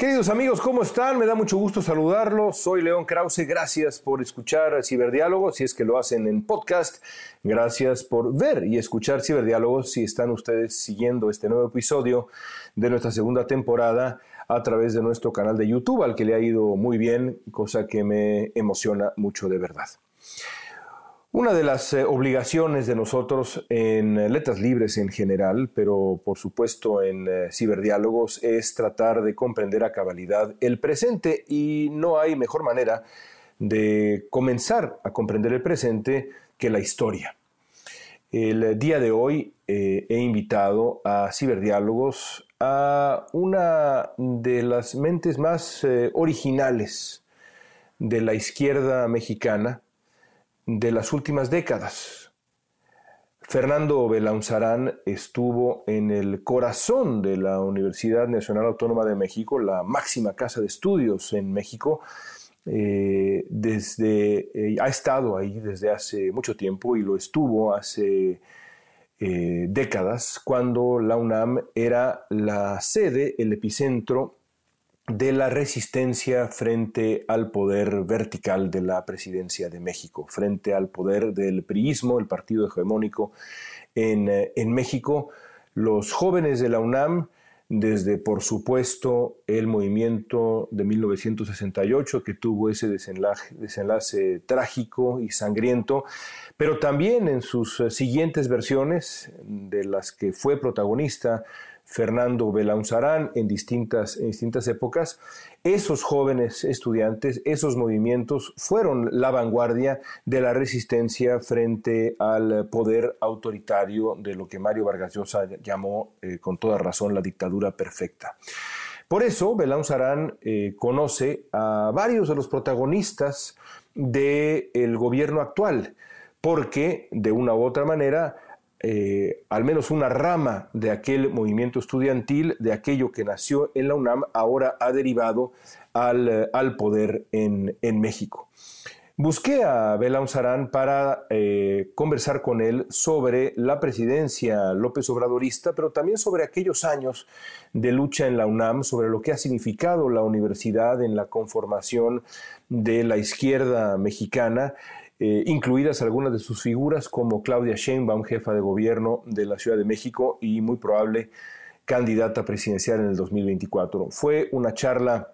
Queridos amigos, ¿cómo están? Me da mucho gusto saludarlos. Soy León Krause. Gracias por escuchar Ciberdiálogos, si es que lo hacen en podcast. Gracias por ver y escuchar Ciberdiálogos si están ustedes siguiendo este nuevo episodio de nuestra segunda temporada a través de nuestro canal de YouTube, al que le ha ido muy bien, cosa que me emociona mucho de verdad. Una de las eh, obligaciones de nosotros en eh, letras libres en general, pero por supuesto en eh, ciberdiálogos, es tratar de comprender a cabalidad el presente y no hay mejor manera de comenzar a comprender el presente que la historia. El día de hoy he invitado a ciberdiálogos a una de las mentes más originales de la izquierda mexicana, de las últimas décadas. Fernando Belaunzarán estuvo en el corazón de la Universidad Nacional Autónoma de México, la máxima casa de estudios en México. Eh, desde, eh, ha estado ahí desde hace mucho tiempo y lo estuvo hace eh, décadas, cuando la UNAM era la sede, el epicentro de la resistencia frente al poder vertical de la presidencia de México, frente al poder del priismo, el partido hegemónico en, eh, en México. Los jóvenes de la UNAM, desde por supuesto el movimiento de 1968 que tuvo ese desenlace, desenlace, trágico y sangriento, pero también en sus eh, siguientes versiones de las que fue protagonista Fernando Belaunzarán en distintas, en distintas épocas, esos jóvenes estudiantes, esos movimientos fueron la vanguardia de la resistencia frente al poder autoritario de lo que Mario Vargas Llosa llamó eh, con toda razón la dictadura perfecta. Por eso, Belaunzarán eh, conoce a varios de los protagonistas del gobierno actual, porque de una u otra manera eh, al menos una rama de aquel movimiento estudiantil, de aquello que nació en la UNAM, ahora ha derivado al, eh, poder en, México. Busqué a Belaun Sarán para eh, conversar con él sobre la presidencia López Obradorista, pero también sobre aquellos años de lucha en la UNAM, sobre lo que ha significado la universidad en la conformación de la izquierda mexicana eh, incluidas algunas de sus figuras como Claudia Sheinbaum, jefa de gobierno de la Ciudad de México y muy probable candidata presidencial en el 2024. Fue una charla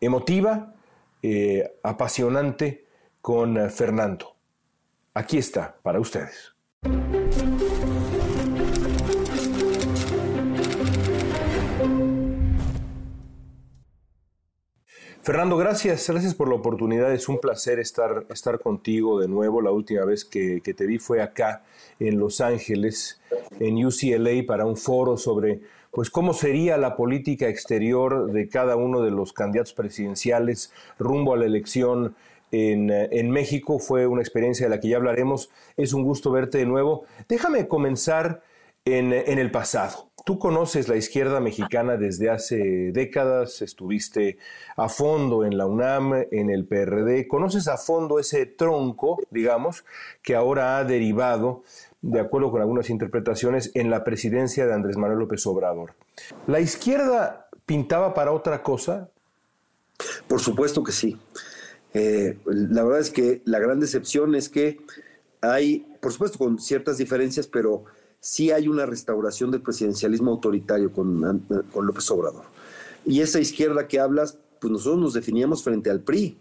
emotiva, eh, apasionante con eh, Fernando. Aquí está para ustedes. Fernando, gracias, gracias por la oportunidad. Es un placer estar, estar contigo de nuevo. La última vez que, te vi fue acá en Los Ángeles, en UCLA, para un foro sobre pues cómo sería la política exterior de cada uno de los candidatos presidenciales rumbo a la elección en, en, México. Fue una experiencia de la que ya hablaremos. Es un gusto verte de nuevo. Déjame comenzar en, en el pasado. Tú conoces la izquierda mexicana desde hace décadas, estuviste a fondo en la UNAM, en el PRD, conoces a fondo ese tronco, digamos, que ahora ha derivado, de acuerdo con algunas interpretaciones, en la presidencia de Andrés Manuel López Obrador. ¿La izquierda pintaba para otra cosa? Por supuesto que sí. Eh, la verdad es que la gran decepción es que hay, por supuesto con ciertas diferencias, pero sí hay una restauración del presidencialismo autoritario con, con López Obrador. Y esa izquierda que hablas, pues nosotros nos definíamos frente al PRI,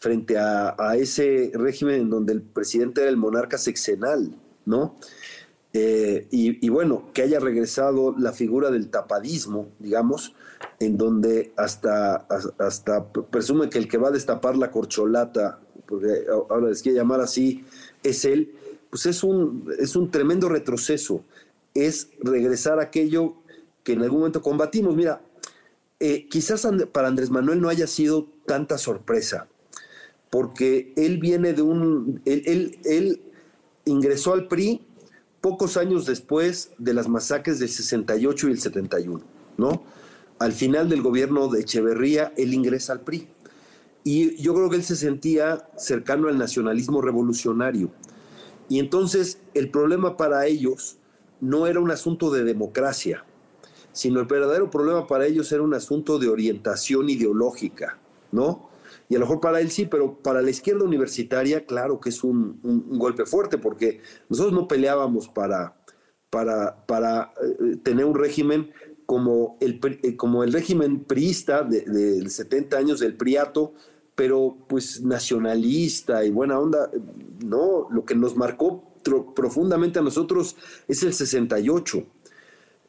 frente a, ese régimen en donde el presidente era el monarca sexenal, ¿no? Eh, y, bueno, que haya regresado la figura del tapadismo, digamos, en donde hasta, hasta presume que el que va a destapar la corcholata, porque ahora les quiere llamar así, es él, pues es un, es un tremendo retroceso, es regresar a aquello que en algún momento combatimos. Mira, eh, quizás para Andrés Manuel no haya sido tanta sorpresa, porque él viene de un, él, él, ingresó al PRI pocos años después de las masacres del 68 y el 71, ¿no? Al final del gobierno de Echeverría, él ingresa al PRI. Y yo creo que él se sentía cercano al nacionalismo revolucionario. Y entonces el problema para ellos no era un asunto de democracia, sino el verdadero problema para ellos era un asunto de orientación ideológica, ¿no? Y a lo mejor para él sí, pero para la izquierda universitaria, claro que es un, golpe fuerte, porque nosotros no peleábamos para, para, para eh, tener un régimen como el, eh, como el régimen priista de, de 70 años del priato, pero pues nacionalista y buena onda, no, lo que nos marcó profundamente a nosotros es el 68.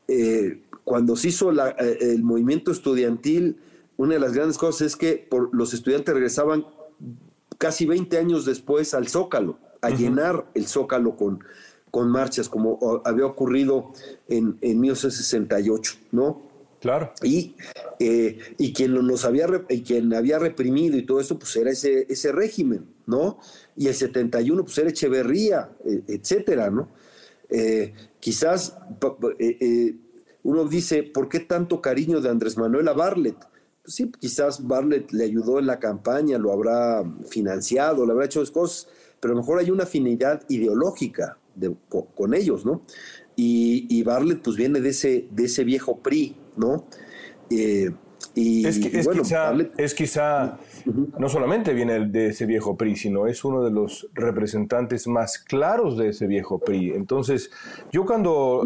Eh, cuando se hizo eh, el movimiento estudiantil, una de las grandes cosas es que los estudiantes regresaban casi 20 años después al Zócalo, a llenar el Zócalo con, con marchas, como había ocurrido en, en 1968, ¿no? Claro. Y, eh, y quien nos había y quien había reprimido y todo eso, pues era ese, ese régimen, ¿no? Y el 71, pues era Echeverría, e, etcétera, ¿no? Eh, quizás eh, uno dice, ¿por qué tanto cariño de Andrés Manuel a Barlet? Pues sí, quizás Barlet le ayudó en la campaña, lo habrá financiado, le habrá hecho cosas, pero a lo mejor hay una afinidad ideológica con, ellos, ¿no? Y, y Barlet pues viene de ese, de ese viejo PRI, ¿no? Eh, y, es, quizá, es quizá no solamente viene de ese viejo PRI, sino es uno de los representantes más claros de ese viejo PRI. Entonces, yo cuando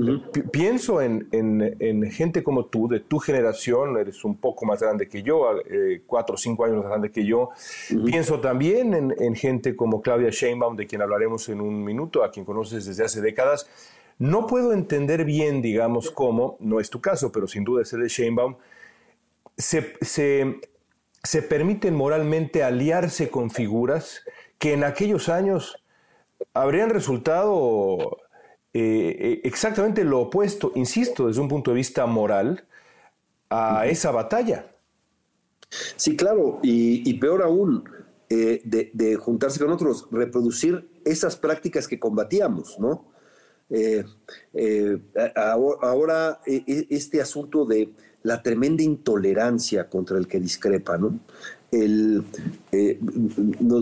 pienso en, en, gente como tú, de tu generación, eres un poco más grande que yo, eh, cuatro o cinco años más grande que yo, pienso también en, en gente como Claudia Sheinbaum, de quien hablaremos en un minuto, a quien conoces desde hace décadas, no puedo entender bien, digamos, cómo, no es tu caso, pero sin duda es el de Sheinbaum, se, se, permiten moralmente aliarse con figuras que en aquellos años habrían resultado eh, eh, exactamente lo opuesto, insisto, desde un punto de vista moral, a esa batalla. Sí, claro, y, peor aún, eh, de, de, juntarse con otros, reproducir esas prácticas que combatíamos, ¿no? Eh, eh, ahora e, e, este asunto de la tremenda intolerancia contra el que discrepa, ¿no? Eh,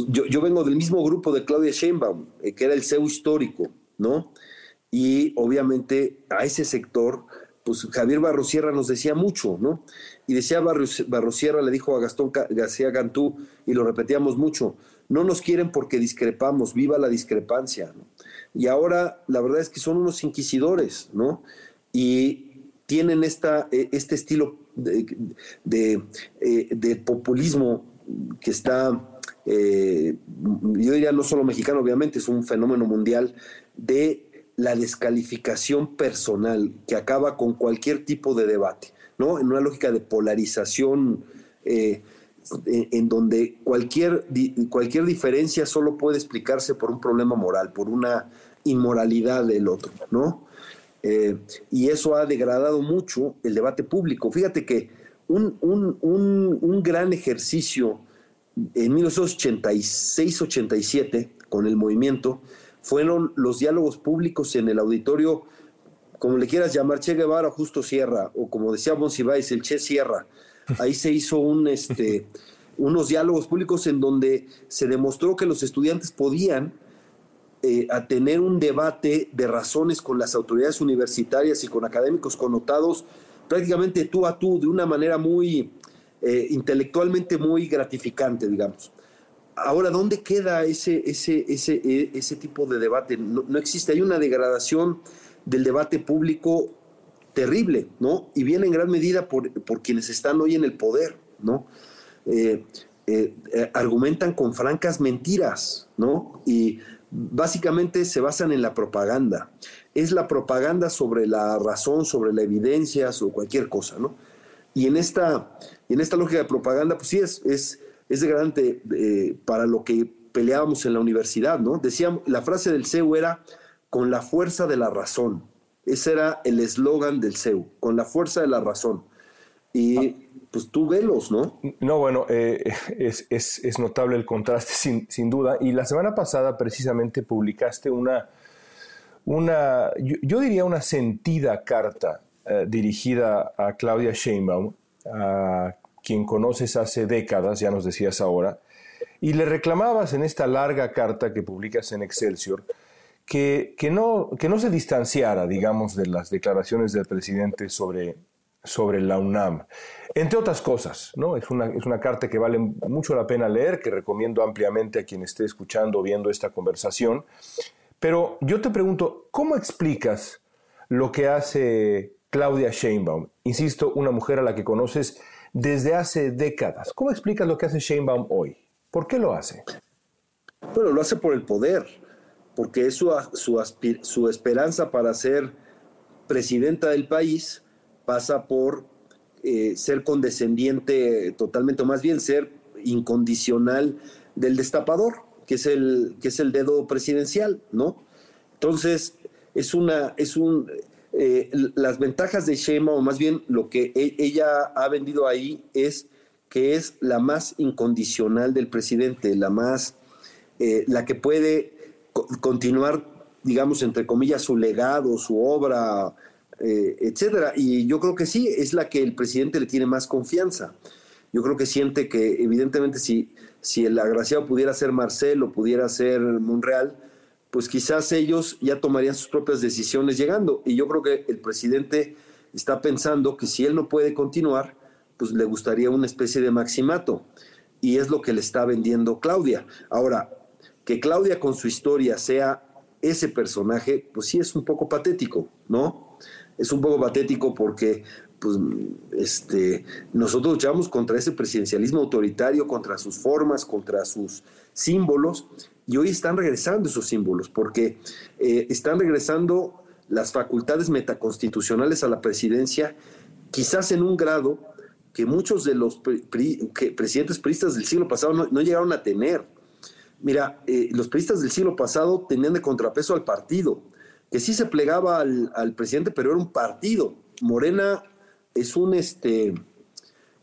yo, vengo del mismo grupo de Claudia Sheinbaum, que era el CEU histórico, ¿no? Y obviamente a ese sector, pues Javier Barrosierra nos decía mucho, ¿no? Y decía Barrosierra, le dijo a Gastón García Gantú, y lo repetíamos mucho, no nos quieren porque discrepamos, viva la discrepancia, ¿no? Y ahora la verdad es que son unos inquisidores, ¿no? Y tienen esta, e, este estilo de, eh, populismo que está, eh, yo diría no solo mexicano, obviamente, es un fenómeno mundial de la descalificación personal que acaba con cualquier tipo de debate, ¿no? En una lógica de polarización eh, en donde cualquier, cualquier diferencia solo puede explicarse por un problema moral, por una inmoralidad del otro, ¿no? Eh, y eso ha degradado mucho el debate público. Fíjate que un, un, gran ejercicio en 1986-87 con el movimiento fueron los diálogos públicos en el auditorio, como le quieras llamar, Che Guevara, Justo Sierra, o como decía Monsiváis, el Che Sierra. Ahí se hizo un, este, unos diálogos públicos en donde se demostró que los estudiantes podían eh, a tener un debate de razones con las autoridades universitarias y con académicos connotados prácticamente tú a tú, de una manera muy eh, intelectualmente muy gratificante, digamos. Ahora, ¿dónde queda ese, ese, ese, e, ese tipo de debate? No, existe, hay una degradación del debate público terrible, ¿no? Y viene en gran medida por, por quienes están hoy en el poder, ¿no? Eh, argumentan con francas mentiras, ¿no? Y básicamente se basan en la propaganda. Es la propaganda sobre la razón, sobre la evidencia, o cualquier cosa, ¿no? Y en esta, en esta lógica de propaganda, pues sí es, es, es degradante eh, para lo que peleábamos en la universidad, ¿no? Decíamos, la frase del CEU era con la fuerza de la razón. Ese era el eslogan del CEU, con la fuerza de la razón. y pues tú velos, ¿no? No, bueno, eh, es, es, notable el contraste sin, sin, duda. Y la semana pasada precisamente publicaste una, una yo, diría una sentida carta eh, dirigida a Claudia Sheinbaum, a quien conoces hace décadas, ya nos decías ahora, y le reclamabas en esta larga carta que publicas en Excelsior que, que, no, que no se distanciara, digamos, de las declaraciones del presidente sobre, sobre la UNAM. Entre otras cosas, ¿no? Es una, es una carta que vale mucho la pena leer, que recomiendo ampliamente a quien esté escuchando o viendo esta conversación. Pero yo te pregunto, ¿cómo explicas lo que hace Claudia Sheinbaum? Insisto, una mujer a la que conoces desde hace décadas. ¿Cómo explicas lo que hace Sheinbaum hoy? ¿Por qué lo hace? Bueno, lo hace por el poder, porque es su, su, su esperanza para ser presidenta del país pasa por eh, ser condescendiente totalmente, o más bien ser incondicional del destapador, que es el, que es el dedo presidencial, ¿no? Entonces, es una, es un, eh, las ventajas de Shema, o más bien lo que e, ella ha vendido ahí, es que es la más incondicional del presidente, la más, eh, la que puede continuar, digamos, entre comillas, su legado, su obra, eh, etcétera. Y yo creo que sí, es la que el presidente le tiene más confianza. Yo creo que siente que, evidentemente, si, si el agraciado pudiera ser Marcelo, pudiera ser Monreal, pues quizás ellos ya tomarían sus propias decisiones llegando. Y yo creo que el presidente está pensando que si él no puede continuar, pues le gustaría una especie de maximato. Y es lo que le está vendiendo Claudia. Ahora, que Claudia con su historia sea ese personaje, pues sí es un poco patético, ¿no? Es un poco patético porque pues, este, nosotros luchamos contra ese presidencialismo autoritario, contra sus formas, contra sus símbolos, y hoy están regresando esos símbolos, porque eh, están regresando las facultades metaconstitucionales a la presidencia, quizás en un grado que muchos de los presidentes priistas del siglo pasado no, llegaron a tener. Mira, eh, los priistas del siglo pasado tenían de contrapeso al partido, que sí se plegaba al, presidente, pero era un partido. Morena es un este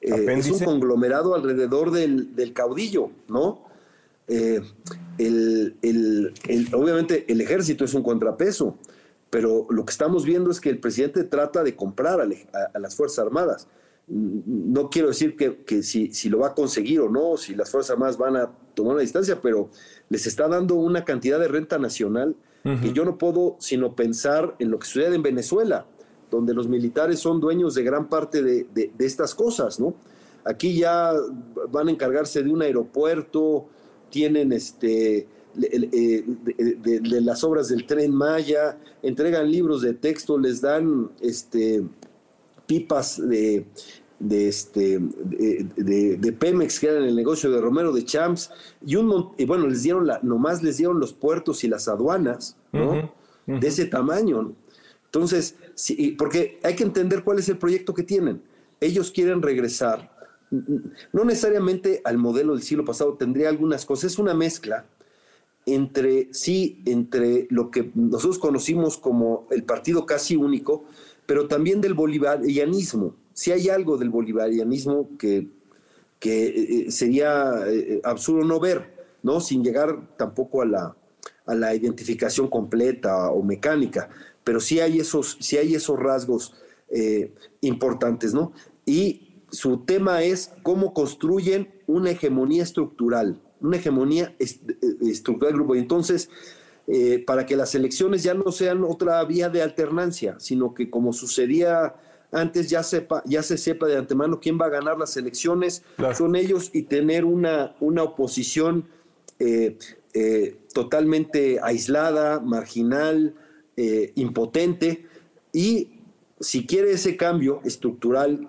eh, es un conglomerado alrededor del, del caudillo, ¿no? Eh, el, obviamente el ejército es un contrapeso, pero lo que estamos viendo es que el presidente trata de comprar a, las Fuerzas Armadas. No quiero decir que, si, si, lo va a conseguir o no, si las Fuerzas Armadas van a tomar una distancia, pero les está dando una cantidad de renta nacional que yo no puedo sino pensar en lo que sucede en Venezuela, donde los militares son dueños de gran parte de, de estas cosas, ¿no? Aquí ya van a encargarse de un aeropuerto, tienen este, eh, de, las obras del tren Maya, entregan libros de texto, les dan este, pipas de, de, este, de, Pemex, que eran el negocio de Romero de Champs, y, un, y bueno, les dieron la, nomás les dieron los puertos y las aduanas, ¿no? De ese tamaño. Entonces, sí, porque hay que entender cuál es el proyecto que tienen. Ellos quieren regresar no necesariamente al modelo del siglo pasado, tendría algunas cosas, es una mezcla entre, sí, entre lo que nosotros conocimos como el partido casi único, pero también del bolivarianismo. Si hay algo del bolivarianismo que, que eh, sería eh, absurdo no ver, ¿no? Sin llegar tampoco a la, a la identificación completa o mecánica, pero sí hay esos, sí hay esos rasgos eh, importantes, ¿no? Y su tema es cómo construyen una hegemonía estructural, una hegemonía estructural del grupo. Y entonces, para que las elecciones ya no sean otra vía de alternancia, sino que como sucedía antes ya, sepa, ya se sepa de antemano quién va a ganar las elecciones, son ellos y tener una, una oposición eh, totalmente aislada, marginal, impotente, y si quiere ese cambio estructural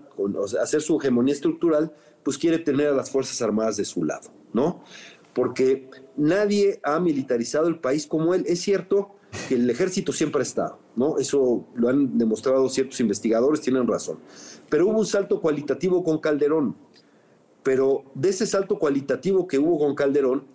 hacer su hegemonía estructural, pues quiere tener a las Fuerzas Armadas de su lado, ¿no? Porque nadie ha militarizado el país como él. Es cierto que el ejército siempre ha estado, ¿no? Eso lo han demostrado ciertos investigadores, tienen razón. Pero hubo un salto cualitativo con Calderón. Pero de ese salto cualitativo que hubo con Calderón,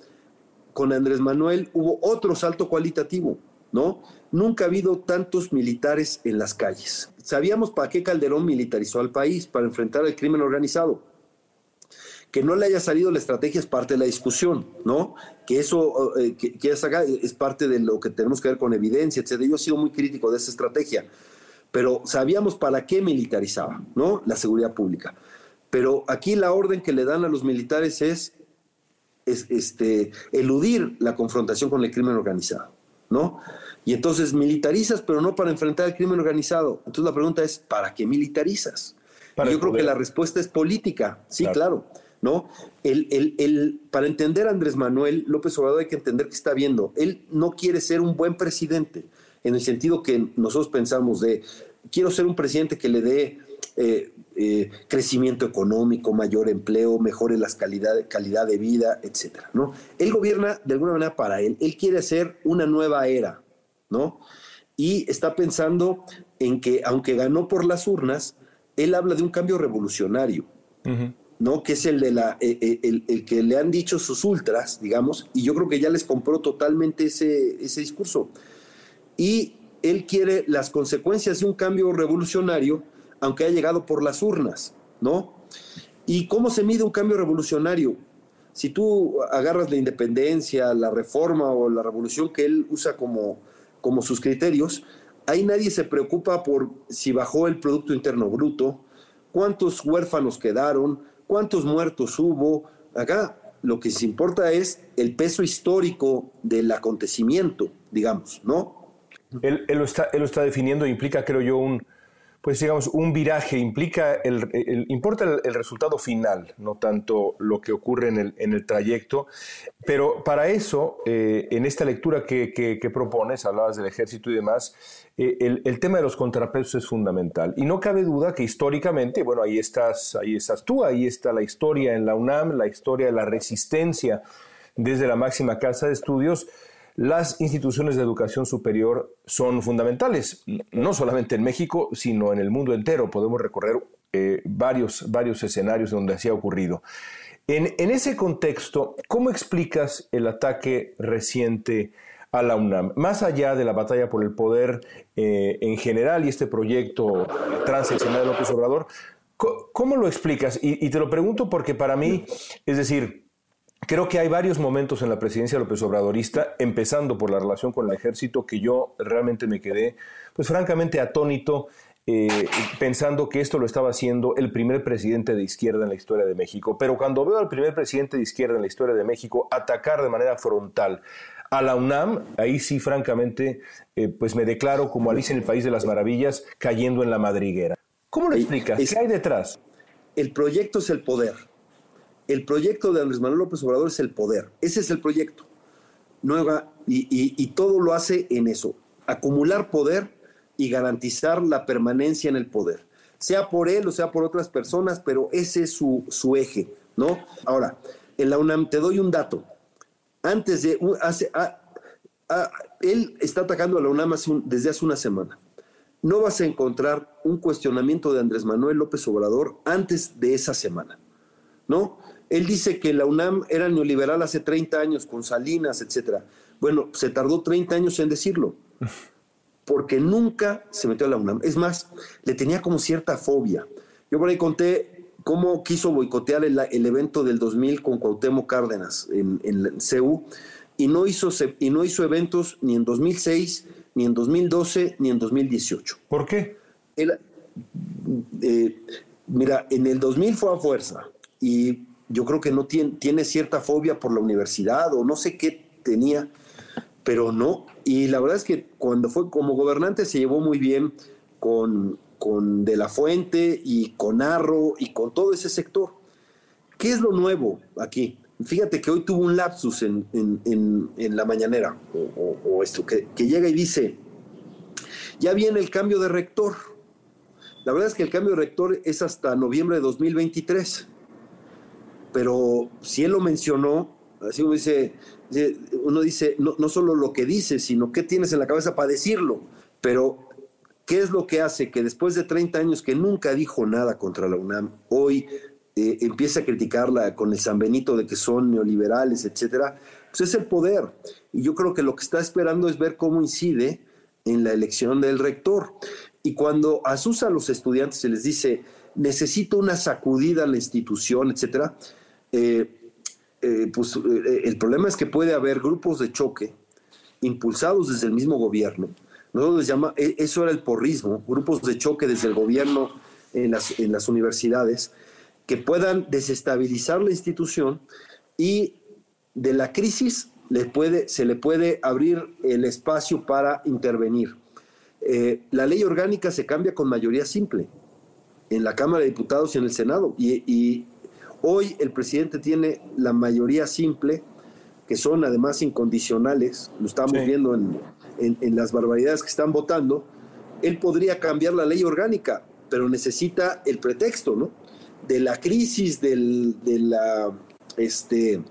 con Andrés Manuel hubo otro salto cualitativo, ¿no? Nunca ha habido tantos militares en las calles. Sabíamos para qué Calderón militarizó al país, para enfrentar el crimen organizado. Que no le haya salido la estrategia es parte de la discusión, ¿no? Que eso eh, que, que es parte de lo que tenemos que ver con evidencia, etc. Yo he sido muy crítico de esa estrategia, pero sabíamos para qué militarizaba, ¿no? La seguridad pública. Pero aquí la orden que le dan a los militares es, es este, eludir la confrontación con el crimen organizado, ¿no? Y entonces militarizas, pero no para enfrentar el crimen organizado. Entonces la pregunta es, ¿para qué militarizas? yo creo que la respuesta es política, sí, claro. ¿No? El, para entender a Andrés Manuel López Obrador hay que entender que está viendo. Él no quiere ser un buen presidente, en el sentido que nosotros pensamos de, quiero ser un presidente que le dé eh, eh, crecimiento económico, mayor empleo, mejore la calidad, calidad de vida, etcétera, ¿no? Él gobierna de alguna manera para él. Él quiere hacer una nueva era, ¿no? Y está pensando en que, aunque ganó por las urnas, él habla de un cambio revolucionario, ¿no? Que es el, de la, eh, el, que le han dicho sus ultras, digamos, y yo creo que ya les compró totalmente ese, ese discurso. Y él quiere las consecuencias de un cambio revolucionario aunque ha llegado por las urnas, ¿no? ¿Y cómo se mide un cambio revolucionario? Si tú agarras la independencia, la reforma o la revolución que él usa como, como sus criterios, ahí nadie se preocupa por si bajó el Producto Interno Bruto, cuántos huérfanos quedaron, cuántos muertos hubo. Acá lo que se importa es el peso histórico del acontecimiento, digamos, ¿no? Él, lo, está, él lo está definiendo, implica, creo yo, un, pues digamos, un viraje, implica el, importa el, resultado final, no tanto lo que ocurre en el, en el trayecto, pero para eso, eh, en esta lectura que, que, propones, hablabas del ejército y demás, eh, el, tema de los contrapesos es fundamental. Y no cabe duda que históricamente, bueno, ahí estás, ahí estás tú, ahí está la historia en la UNAM, la historia de la resistencia desde la máxima casa de estudios, las instituciones de educación superior son fundamentales, no solamente en México, sino en el mundo entero. Podemos recorrer eh, varios, varios escenarios donde así ha ocurrido. En, ese contexto, ¿cómo explicas el ataque reciente a la UNAM? Más allá de la batalla por el poder eh, en general y este proyecto transaccional de López Obrador, ¿cómo lo explicas? y te lo pregunto porque para mí, es decir, Creo que hay varios momentos en la presidencia López Obradorista, empezando por la relación con el ejército, que yo realmente me quedé, pues francamente atónito, eh, pensando que esto lo estaba haciendo el primer presidente de izquierda en la historia de México. Pero cuando veo al primer presidente de izquierda en la historia de México atacar de manera frontal a la UNAM, ahí sí, francamente, eh, pues me declaro como Alicia en el País de las Maravillas, cayendo en la madriguera. ¿Cómo lo explicas? ¿Qué hay detrás? El proyecto es el poder el proyecto de Andrés Manuel López Obrador es el poder. Ese es el proyecto. Nueva, y, todo lo hace en eso, acumular poder y garantizar la permanencia en el poder. Sea por él o sea por otras personas, pero ese es su, eje, ¿no? Ahora, en la UNAM te doy un dato. Antes de, hace, él está atacando a la UNAM desde hace una semana. No vas a encontrar un cuestionamiento de Andrés Manuel López Obrador antes de esa semana, ¿no? Él dice que la UNAM era neoliberal hace 30 años con Salinas, etcétera. Bueno, se tardó 30 años en decirlo, porque nunca se metió a la UNAM. Es más, le tenía como cierta fobia. Yo por ahí conté cómo quiso boicotear el, evento del 2000 con Cuauhtémoc Cárdenas en, en CEU y no, hizo, y no hizo eventos ni en 2006, ni en 2012, ni en 2018. ¿Por qué? Eh, mira, en el 2000 fue a fuerza y yo creo que no tiene, tiene cierta fobia por la universidad o no sé qué tenía, pero no. Y la verdad es que cuando fue como gobernante se llevó muy bien con, con De La Fuente y con Arro y con todo ese sector. ¿Qué es lo nuevo aquí? Fíjate que hoy tuvo un lapsus en, la mañanera, o, esto, que, que llega y dice, ya viene el cambio de rector. La verdad es que el cambio de rector es hasta noviembre de 2023 pero si él lo mencionó, así uno dice, uno dice no, no solo lo que dice, sino qué tienes en la cabeza para decirlo, pero ¿qué es lo que hace que después de 30 años que nunca dijo nada contra la UNAM, hoy eh, empieza a criticarla con el San Benito de que son neoliberales, etcétera, pues es el poder. Y yo creo que lo que está esperando es ver cómo incide en la elección del rector. Y cuando asusa a los estudiantes se les dice, necesito una sacudida a la institución, etcétera, eh, eh, pues eh, el problema es que puede haber grupos de choque impulsados desde el mismo gobierno. Nosotros e, eso era el porrismo, grupos de choque desde el gobierno en las, universidades que puedan desestabilizar la institución y de la crisis se le puede abrir el espacio para intervenir. La ley orgánica se cambia con mayoría simple en la Cámara de Diputados y en el Senado. Y, hoy el presidente tiene la mayoría simple, que son además incondicionales, lo estamos viendo en, las barbaridades que están votando. Él podría cambiar la ley orgánica, pero necesita el pretexto, ¿no? De la crisis, del, de la. Este,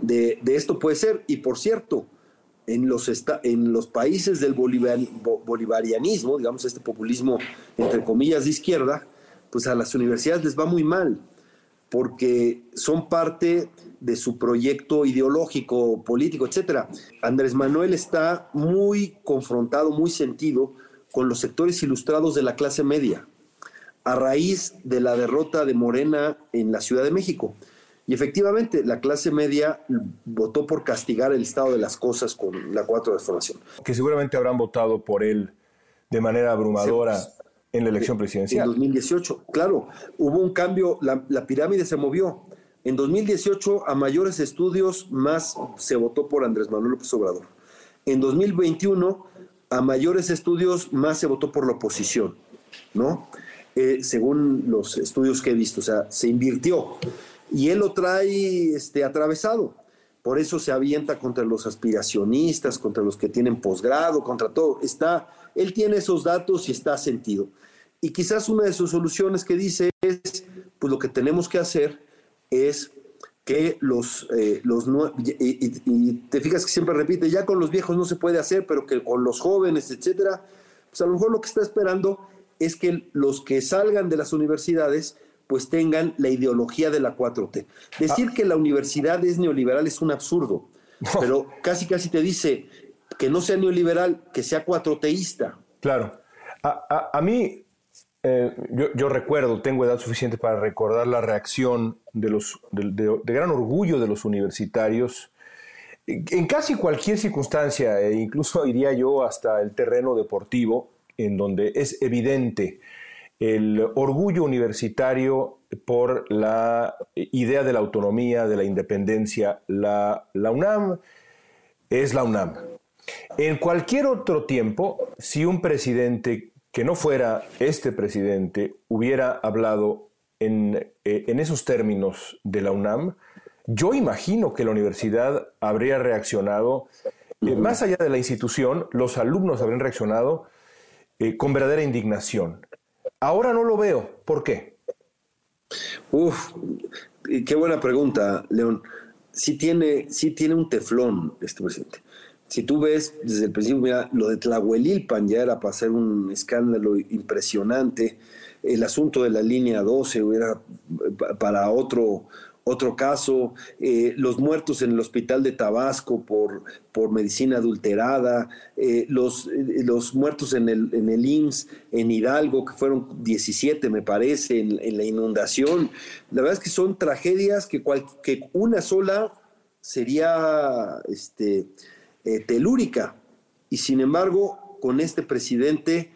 de, esto puede ser. Y por cierto, en los, en los países del bolivarianismo, digamos, este populismo entre comillas de izquierda, pues a las universidades les va muy mal, porque son parte de su proyecto ideológico, político, etcétera. Andrés Manuel está muy confrontado, muy sentido con los sectores ilustrados de la clase media, a raíz de la derrota de Morena en la Ciudad de México. Y efectivamente, la clase media votó por castigar el estado de las cosas con la cuatro de formación. Que seguramente habrán votado por él de manera abrumadora en la elección presidencial. En 2018, claro, hubo un cambio, la, la pirámide se movió. En 2018, a mayores estudios, más se votó por Andrés Manuel López Obrador. En 2021, a mayores estudios, más se votó por la oposición, ¿no? Eh, según los estudios que he visto, o sea, se invirtió y él lo trae este, atravesado. Por eso se avienta contra los aspiracionistas, contra los que tienen posgrado, contra todo. Está, él tiene esos datos y está sentido. Y quizás una de sus soluciones que dice es, pues lo que tenemos que hacer es que los, eh, los y, y, te fijas que siempre repite, ya con los viejos no se puede hacer, pero que con los jóvenes, etcétera, pues a lo mejor lo que está esperando es que los que salgan de las universidades pues tengan la ideología de la 4T. Decir ah. que la universidad es neoliberal es un absurdo, pero casi casi te dice que no sea neoliberal, que sea cuatroteísta. Claro. A, mí, eh, yo, recuerdo, tengo edad suficiente para recordar la reacción de, los, de, gran orgullo de los universitarios en casi cualquier circunstancia, e incluso iría yo hasta el terreno deportivo, en donde es evidente el orgullo universitario por la idea de la autonomía, de la independencia. La, UNAM es la UNAM. En cualquier otro tiempo, si un presidente que no fuera este presidente hubiera hablado en, eh, esos términos de la UNAM, yo imagino que la universidad habría reaccionado, eh, más allá de la institución, los alumnos habrían reaccionado eh, con verdadera indignación. Ahora no lo veo. ¿Por qué? Uf, qué buena pregunta, León. Sí tiene, sí tiene un teflón este presidente. Si tú ves desde el principio, mira, lo de Tlahuelilpan ya era para hacer un escándalo impresionante. El asunto de la línea 12 era para otro, otro caso, eh, los muertos en el hospital de Tabasco por, por medicina adulterada, eh, los, eh, los muertos en el, en el IMSS en Hidalgo, que fueron 17 me parece, en, la inundación. La verdad es que son tragedias que, que una sola sería este, telúrica. Y sin embargo, con este presidente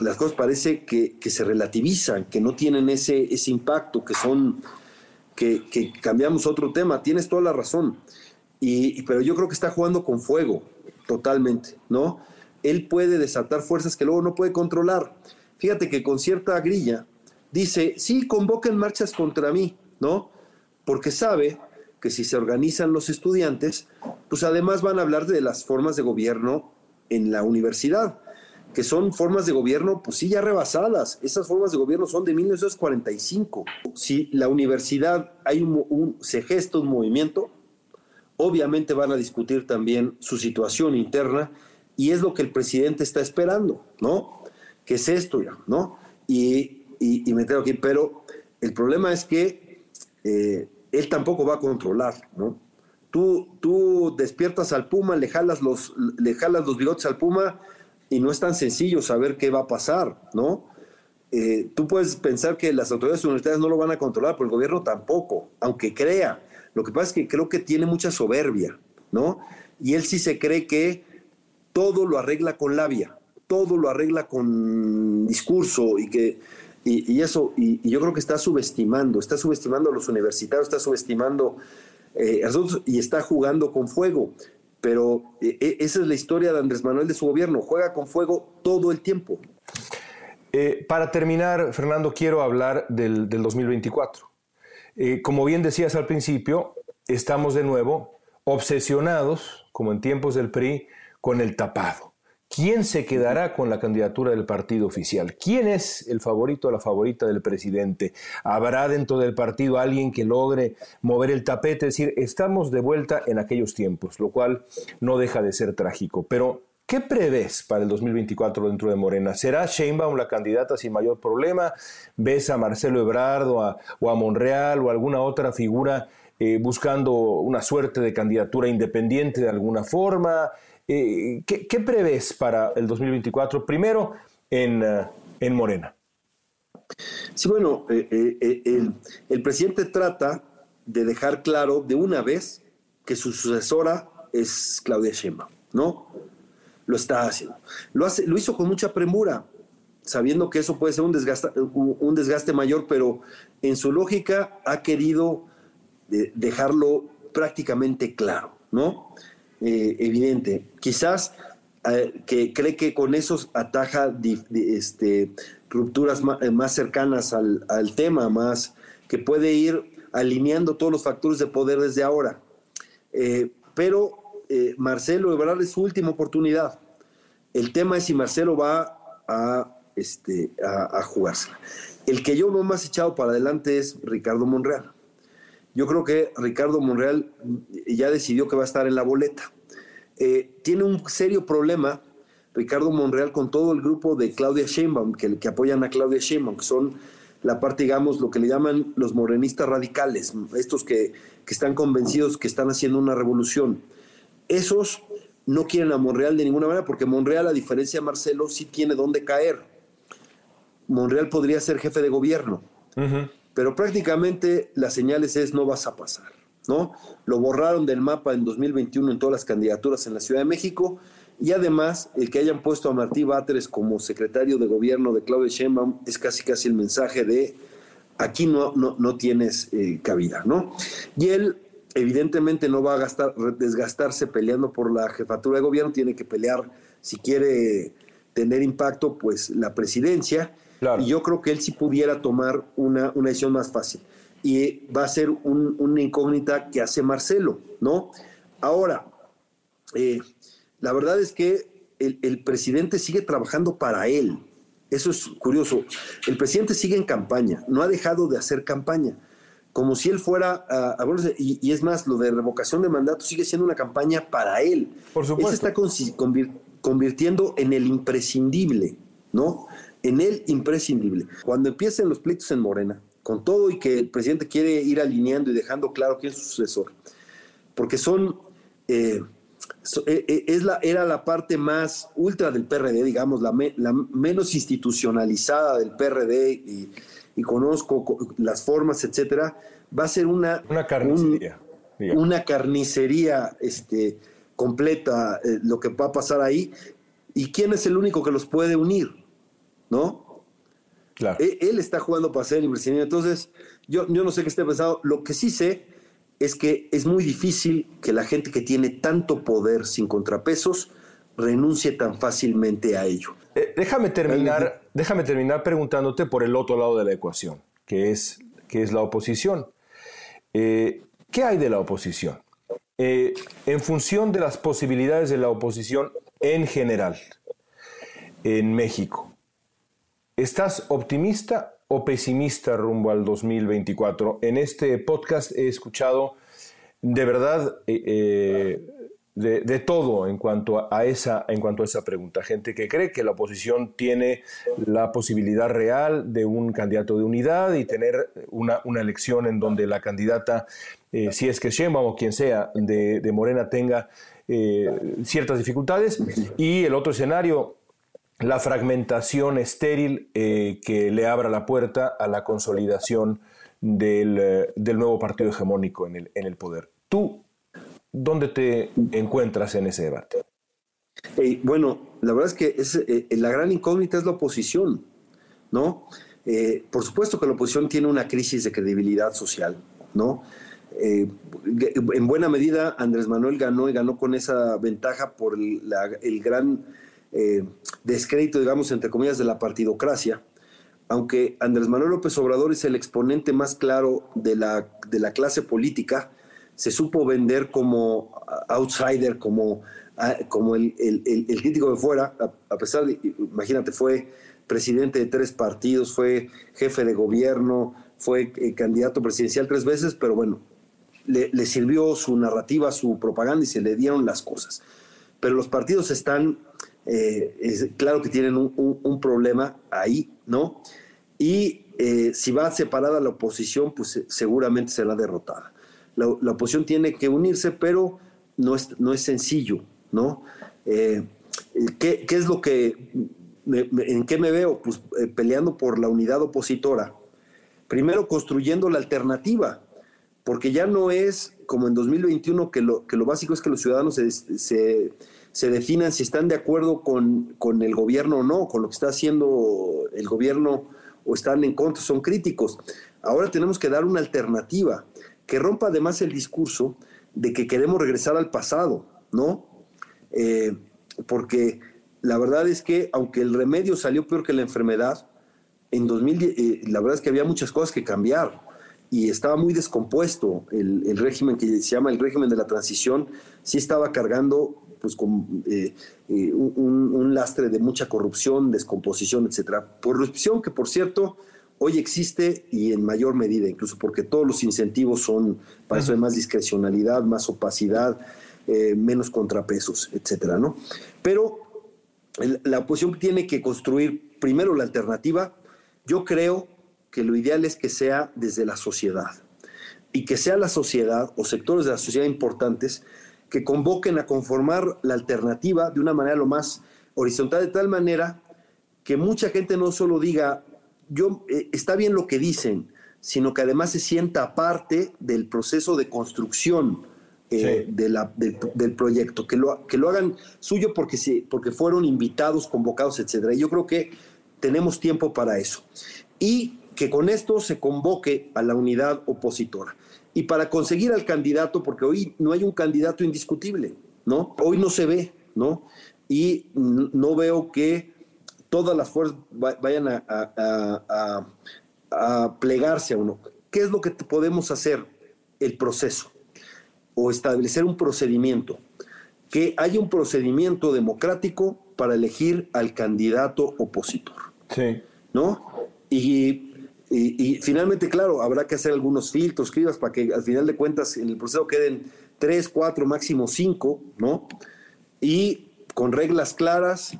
las cosas parece que, que, se relativizan, que no tienen ese, ese impacto, que son que, cambiamos otro tema. Tienes toda la razón. Y, pero yo creo que está jugando con fuego, totalmente, ¿no? Él puede desatar fuerzas que luego no puede controlar. Fíjate que con cierta grilla dice, sí, convoquen marchas contra mí, ¿no? Porque sabe que si se organizan los estudiantes, pues además van a hablar de las formas de gobierno en la universidad que son formas de gobierno, pues sí, ya rebasadas. Esas formas de gobierno son de 1945. Si la universidad hay un, se gesta un movimiento, obviamente van a discutir también su situación interna y es lo que el presidente está esperando, ¿no? Que es esto ya, ¿no? Y, y, me tengo aquí, pero El problema es que eh, él tampoco va a controlar, ¿no? Tú, tú despiertas al Puma, le jalas, los, le jalas los bigotes al Puma y no es tan sencillo saber qué va a pasar, ¿no? Eh, tú puedes pensar que las autoridades universitarias no lo van a controlar, pero el gobierno tampoco, aunque crea. Lo que pasa es que creo que tiene mucha soberbia, ¿no? Y él sí se cree que todo lo arregla con labia, todo lo arregla con discurso y que y, eso, y, yo creo que está subestimando, está subestimando a los universitarios, está subestimando eh, a nosotros y está jugando con fuego. Pero eh, eh, esa es la historia de Andrés Manuel de su gobierno, juega con fuego todo el tiempo. para terminar, Fernando, quiero hablar del, del 2024. como bien decías al principio, estamos de nuevo obsesionados, como en tiempos del PRI, con el tapado. ¿Quién se quedará con la candidatura del partido oficial? ¿Quién es el favorito o la favorita del presidente? ¿Habrá dentro del partido alguien que logre mover el tapete? Es decir, estamos de vuelta en aquellos tiempos, lo cual no deja de ser trágico. Pero, ¿qué prevés para el 2024 dentro de Morena? ¿Será Sheinbaum la candidata sin mayor problema? ¿Ves a Marcelo Ebrard o a, Monreal o alguna otra figura eh, buscando una suerte de candidatura independiente de alguna forma? Eh, ¿qué, prevés para el 2024? Primero en, eh, en Morena. Sí, bueno, eh, el, presidente trata de dejar claro de una vez que su sucesora es Claudia Sheinbaum, ¿no? Lo está haciendo. Lo, hace, lo hizo con mucha premura, sabiendo que eso puede ser un desgaste, un desgaste mayor, pero en su lógica ha querido dejarlo prácticamente claro, ¿no? Eh, evidente. Quizás eh, que cree que con eso ataja este, rupturas eh, más, cercanas al, tema, más que puede ir alineando todos los factores de poder desde ahora. pero Marcelo Ebrard es su última oportunidad. El tema es si Marcelo va a, este, a, jugársela. El que yo veo más echado para adelante es Ricardo Monreal. Yo creo que Ricardo Monreal ya decidió que va a estar en la boleta. Eh, tiene un serio problema Ricardo Monreal con todo el grupo de Claudia Sheinbaum, que, apoyan a Claudia Sheinbaum, que son la parte, digamos, lo que le llaman los morenistas radicales, estos que, que están convencidos que están haciendo una revolución. Esos no quieren a Monreal de ninguna manera, porque Monreal, a diferencia de Marcelo, sí tiene dónde caer. Monreal podría ser jefe de gobierno. Pero prácticamente las señales es no vas a pasar, ¿no? Lo borraron del mapa en 2021 en todas las candidaturas en la Ciudad de México y además el que hayan puesto a Martí Batres como secretario de gobierno de Claudia Sheinbaum es casi casi el mensaje de aquí no, no, tienes eh, cabida, ¿no? Y él evidentemente no va a gastar, desgastarse peleando por la jefatura de gobierno, tiene que pelear si quiere tener impacto, pues la presidencia y yo creo que él sí pudiera tomar una, una decisión más fácil. Y va a ser una incógnita que hace Marcelo, ¿no? Ahora, eh, la verdad es que el, presidente sigue trabajando para él. Eso es curioso. El presidente sigue en campaña, no ha dejado de hacer campaña. Como si él fuera, a, y, y, es más, lo de revocación de mandato sigue siendo una campaña para él. Por supuesto. Él se está convirtiendo en el imprescindible, ¿no? En él imprescindible. Cuando empiecen los pleitos en Morena, con todo y que el presidente quiere ir alineando y dejando claro quién es su sucesor, porque son, eh, eh, eh, es la, era la parte más ultra del PRD, digamos, la, menos institucionalizada del PRD y, conozco las formas, etcétera, va a ser una, una carnicería. una carnicería este, completa lo que va a pasar ahí. ¿Y quién es el único que los puede unir? ¿No? Claro. E, él, está jugando para ser el presidente. Entonces, yo, yo no sé qué esté pensando. Lo que sí sé es que es muy difícil que la gente que tiene tanto poder sin contrapesos renuncie tan fácilmente a ello. Eh, déjame, terminar, déjame terminar preguntándote por el otro lado de la ecuación, que es, que es la oposición. Eh, ¿Qué hay de la oposición? Eh, en función de las posibilidades de la oposición en general en México, ¿Estás optimista o pesimista rumbo al 2024? En este podcast he escuchado de verdad eh, eh, de, todo en cuanto a, esa, en cuanto a esa pregunta. Gente que cree que la oposición tiene la posibilidad real de un candidato de unidad y tener una, una elección en donde la candidata, eh, si es que Sheinbaum o quien sea de, Morena, tenga ciertas dificultades. Y el otro escenario, la fragmentación estéril eh, que le abra la puerta a la consolidación del, del nuevo partido hegemónico en el, en el poder. ¿Tú ¿Dónde te encuentras en ese debate? bueno, la verdad es que eh, la gran incógnita es la oposición, ¿no? Eh, por supuesto que la oposición tiene una crisis de credibilidad social, ¿no? Eh, en buena medida Andrés Manuel ganó y ganó con esa ventaja por el, gran descrédito, digamos, entre comillas, de la partidocracia, aunque Andrés Manuel López Obrador es el exponente más claro de la, de la clase política, se supo vender como outsider, como, ah, como el, crítico de fuera, a, pesar de, imagínate, fue presidente de tres partidos, fue jefe de gobierno, fue eh, candidato presidencial tres veces, pero bueno, le, sirvió su narrativa, su propaganda y se le dieron las cosas. Pero los partidos están, eh, claro que tienen un, problema ahí, ¿no? Y eh, si va separada la oposición, pues seguramente será derrotada la, oposición tiene que unirse, pero no es, no es sencillo, ¿no? Eh, ¿qué, es lo que, en qué me veo? Pues eh, peleando por la unidad opositora. Primero construyendo la alternativa, porque ya no es como en 2021 que lo, que lo básico es que los ciudadanos se, se definan si están de acuerdo con, con, el gobierno o no, con lo que está haciendo el gobierno o están en contra, son críticos. Ahora tenemos que dar una alternativa que rompa además el discurso de que queremos regresar al pasado, ¿no? Eh, porque la verdad es que aunque el remedio salió peor que la enfermedad, en 2010 eh, la verdad es que había muchas cosas que cambiar y estaba muy descompuesto el, régimen que se llama el régimen de la transición, sí estaba cargando pues con eh, un, un, lastre de mucha corrupción, descomposición, etcétera. Corrupción que por cierto hoy existe y en mayor medida, incluso porque todos los incentivos son, para eso hay más discrecionalidad, más opacidad, eh, menos contrapesos, etcétera, ¿no? Pero la oposición tiene que construir primero la alternativa. Yo creo que lo ideal es que sea desde la sociedad y que sea la sociedad o sectores de la sociedad importantes que convoquen a conformar la alternativa de una manera lo más horizontal, de tal manera que mucha gente no solo diga yo, eh, está bien lo que dicen, sino que además se sienta parte del proceso de construcción eh, de la, del proyecto, que lo, que lo hagan suyo porque, se, porque fueron invitados, convocados, etc. Y yo creo que tenemos tiempo para eso. Y que con esto se convoque a la unidad opositora. Y para conseguir al candidato, porque hoy no hay un candidato indiscutible, ¿no? Hoy no se ve, ¿no? Y no veo que todas las fuerzas vayan a, plegarse a uno. ¿Qué es lo que podemos hacer? El proceso o establecer un procedimiento. Que haya un procedimiento democrático para elegir al candidato opositor. Sí. ¿No? Y, finalmente, claro, habrá que hacer algunos filtros, cribas, para que al final de cuentas en el proceso queden tres, cuatro, máximo cinco, ¿no? Y con reglas claras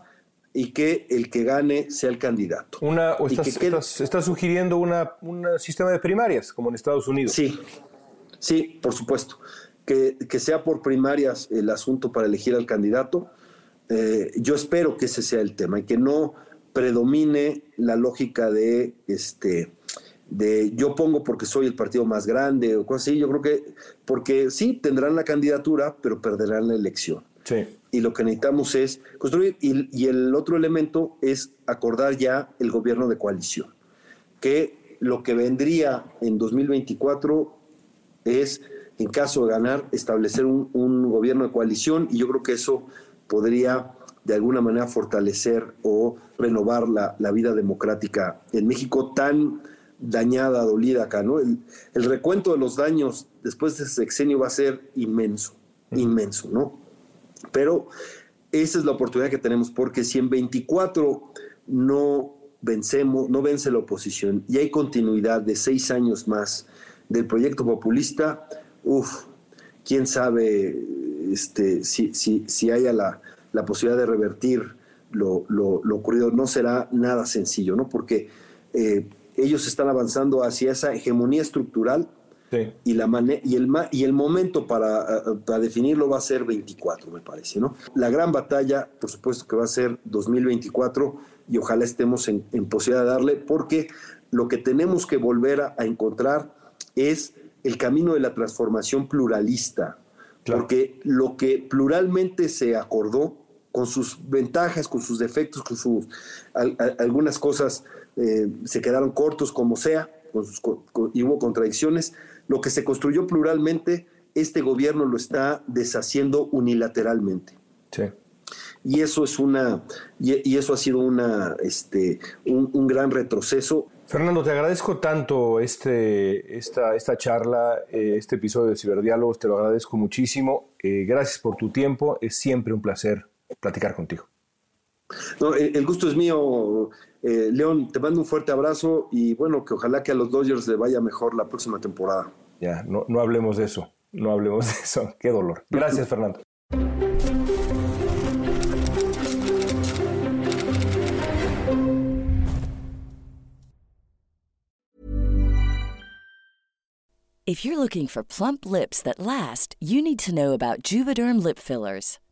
y que el que gane sea el candidato. Una, o estás, sugiriendo una, un sistema de primarias, como en Estados Unidos. Sí, sí, por supuesto. Que, sea por primarias el asunto para elegir al candidato. Eh, yo espero que ese sea el tema y que no predomine la lógica de este de yo pongo porque soy el partido más grande o cosas así. Yo creo que porque sí tendrán la candidatura, pero perderán la elección. Sí y lo que necesitamos es construir. Y, el otro elemento es acordar ya el gobierno de coalición, que lo que vendría en 2024 es, en caso de ganar, establecer un, gobierno de coalición y yo creo que eso podría de alguna manera fortalecer o renovar la, vida democrática en México tan dañada, dolida acá, ¿no? El, el, recuento de los daños después de ese sexenio va a ser inmenso, inmenso, ¿no? Pero esa es la oportunidad que tenemos, porque si en 24 no vencemos, no vence la oposición y hay continuidad de seis años más del proyecto populista, uff, quién sabe este, si, si, si haya la, la posibilidad de revertir lo, lo, lo, ocurrido, no será nada sencillo, ¿no? Porque eh, ellos están avanzando hacia esa hegemonía estructural sí. y, la y, el, y el momento para, para, definirlo va a ser 24, me parece, ¿no? La gran batalla, por supuesto que va a ser 2024 y ojalá estemos en, en posibilidad de darle, porque lo que tenemos que volver a, a encontrar es el camino de la transformación pluralista, claro. porque lo que pluralmente se acordó, con sus ventajas, con sus defectos, con sus al, a, algunas cosas eh, se quedaron cortos como sea, con sus, con, y hubo contradicciones, lo que se construyó pluralmente, este gobierno lo está deshaciendo unilateralmente. Sí. Y eso es una, y, y eso ha sido una, este, un, un gran retroceso. Fernando, te agradezco tanto este, esta, esta charla, eh, este episodio de Ciberdiálogos, te lo agradezco muchísimo. Eh, gracias por tu tiempo, es siempre un placer platicar contigo. No, el, gusto es mío, eh, León, te mando un fuerte abrazo y bueno, que ojalá que a los Dodgers le vaya mejor la próxima temporada. Ya, no, no hablemos de eso, no hablemos de eso, qué dolor. Gracias, Fernando. If you're looking for plump lips that last, you need to know about Juvederm lip fillers.